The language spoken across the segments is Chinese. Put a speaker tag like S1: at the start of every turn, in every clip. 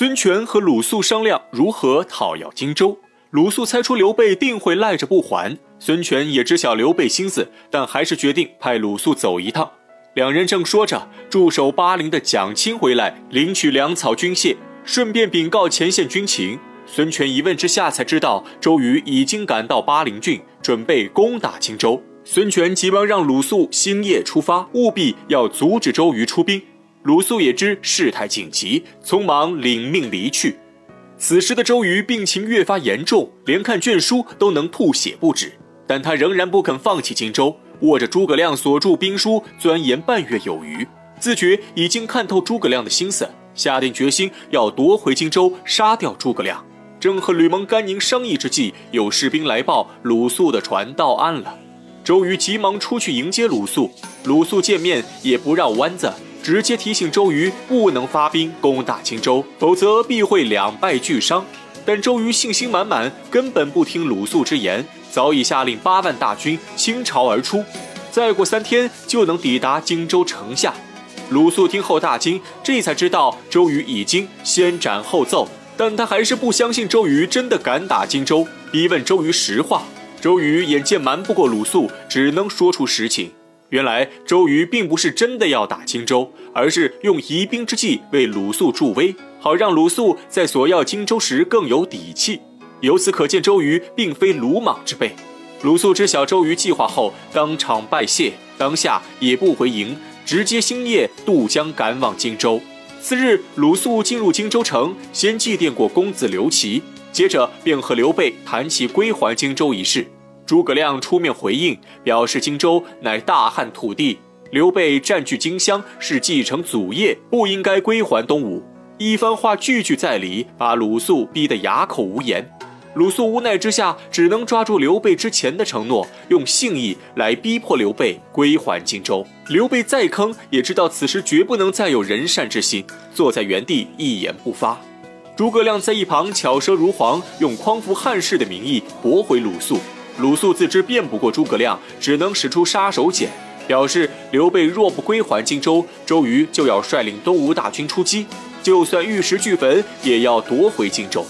S1: 孙权和鲁肃商量如何讨要荆州。鲁肃猜出刘备定会赖着不还，孙权也知晓刘备心思，但还是决定派鲁肃走一趟。两人正说着，驻守巴陵的蒋钦回来领取粮草军械，顺便禀告前线军情。孙权一问之下才知道，周瑜已经赶到巴陵郡，准备攻打荆州。孙权急忙让鲁肃星夜出发，务必要阻止周瑜出兵。鲁肃也知事态紧急，匆忙领命离去。此时的周瑜病情越发严重，连看卷书都能吐血不止，但他仍然不肯放弃荆州，握着诸葛亮所著兵书钻研半月有余，自觉已经看透诸葛亮的心思，下定决心要夺回荆州，杀掉诸葛亮。正和吕蒙、甘宁商议之际，有士兵来报鲁肃的船到岸了。周瑜急忙出去迎接鲁肃，鲁肃见面也不绕弯子。直接提醒周瑜不能发兵攻打荆州，否则必会两败俱伤。但周瑜信心满满，根本不听鲁肃之言，早已下令八万大军倾巢而出，再过三天就能抵达荆州城下。鲁肃听后大惊，这才知道周瑜已经先斩后奏，但他还是不相信周瑜真的敢打荆州，逼问周瑜实话。周瑜眼见瞒不过鲁肃，只能说出实情。原来周瑜并不是真的要打荆州，而是用疑兵之计为鲁肃助威，好让鲁肃在索要荆州时更有底气。由此可见，周瑜并非鲁莽之辈。鲁肃知晓周瑜计划后，当场拜谢，当下也不回营，直接星夜渡江赶往荆州。次日，鲁肃进入荆州城，先祭奠过公子刘琦，接着便和刘备谈起归还荆州一事。诸葛亮出面回应，表示荆州乃大汉土地，刘备占据荆襄是继承祖业，不应该归还东吴。一番话句句在理，把鲁肃逼得哑口无言。鲁肃无奈之下，只能抓住刘备之前的承诺，用信义来逼迫刘备归还荆州。刘备再坑，也知道此时绝不能再有人善之心，坐在原地一言不发。诸葛亮在一旁巧舌如簧，用匡扶汉室的名义驳回鲁肃。鲁肃自知辩不过诸葛亮，只能使出杀手锏，表示刘备若不归还荆州，周瑜就要率领东吴大军出击，就算玉石俱焚，也要夺回荆州。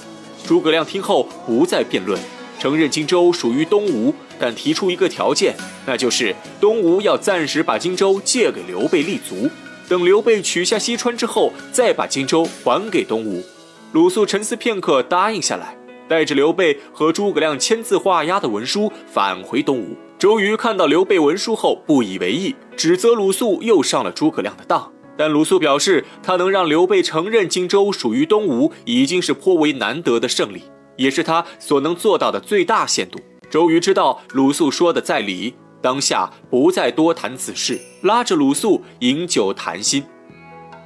S1: 诸葛亮听后不再辩论，承认荆州属于东吴，但提出一个条件，那就是东吴要暂时把荆州借给刘备立足，等刘备取下西川之后，再把荆州还给东吴。鲁肃沉思片刻，答应下来。带着刘备和诸葛亮签字画押的文书返回东吴。周瑜看到刘备文书后不以为意，指责鲁肃又上了诸葛亮的当。但鲁肃表示，他能让刘备承认荆州属于东吴，已经是颇为难得的胜利，也是他所能做到的最大限度。周瑜知道鲁肃说的在理，当下不再多谈此事，拉着鲁肃饮酒谈心。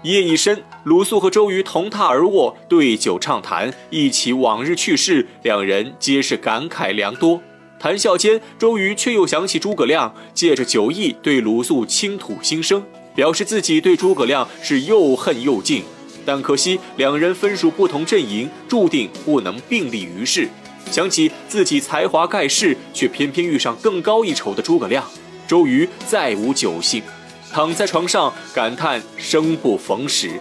S1: 夜已深，鲁肃和周瑜同榻而卧，对酒畅谈，忆起往日趣事，两人皆是感慨良多。谈笑间，周瑜却又想起诸葛亮，借着酒意对鲁肃倾吐心声，表示自己对诸葛亮是又恨又敬。但可惜两人分属不同阵营，注定不能并立于世。想起自己才华盖世，却偏偏遇上更高一筹的诸葛亮，周瑜再无酒兴。躺在床上感叹生不逢时。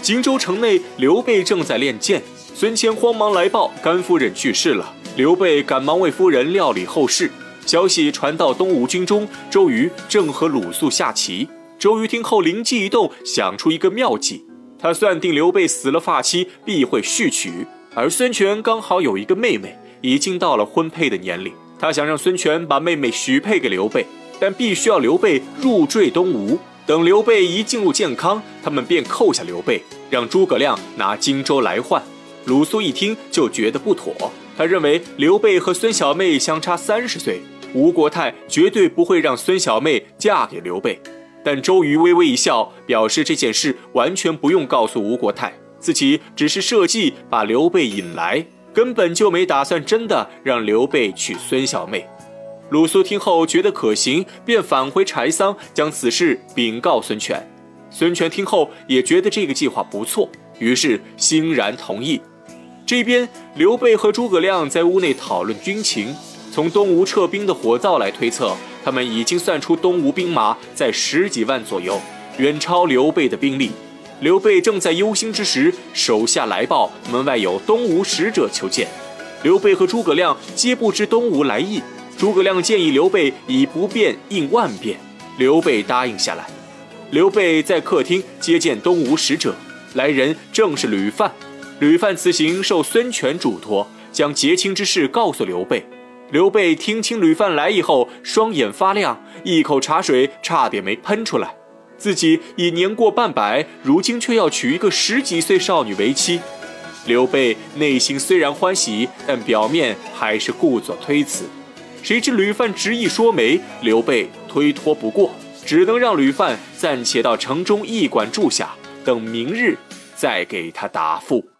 S1: 荆州城内，刘备正在练剑，孙乾慌忙来报甘夫人去世了。刘备赶忙为夫人料理后事。消息传到东吴军中，周瑜正和鲁肃下棋。周瑜听后灵机一动，想出一个妙计。他算定刘备死了发妻必会续娶，而孙权刚好有一个妹妹，已经到了婚配的年龄。他想让孙权把妹妹许配给刘备。但必须要刘备入赘东吴，等刘备一进入建康，他们便扣下刘备，让诸葛亮拿荆州来换。鲁肃一听就觉得不妥，他认为刘备和孙小妹相差三十岁，吴国太绝对不会让孙小妹嫁给刘备。但周瑜微微一笑，表示这件事完全不用告诉吴国太，自己只是设计把刘备引来，根本就没打算真的让刘备娶孙小妹。鲁肃听后觉得可行，便返回柴桑，将此事禀告孙权。孙权听后也觉得这个计划不错，于是欣然同意。这边刘备和诸葛亮在屋内讨论军情，从东吴撤兵的火灶来推测，他们已经算出东吴兵马在十几万左右，远超刘备的兵力。刘备正在忧心之时，手下来报门外有东吴使者求见。刘备和诸葛亮皆不知东吴来意。诸葛亮建议刘备以不变应万变，刘备答应下来。刘备在客厅接见东吴使者，来人正是吕范。吕范此行受孙权嘱托，将结亲之事告诉刘备。刘备听清吕范来意后，双眼发亮，一口茶水差点没喷出来。自己已年过半百，如今却要娶一个十几岁少女为妻。刘备内心虽然欢喜，但表面还是故作推辞。谁知吕范执意说媒，刘备推脱不过，只能让吕范暂且到城中驿馆住下，等明日再给他答复。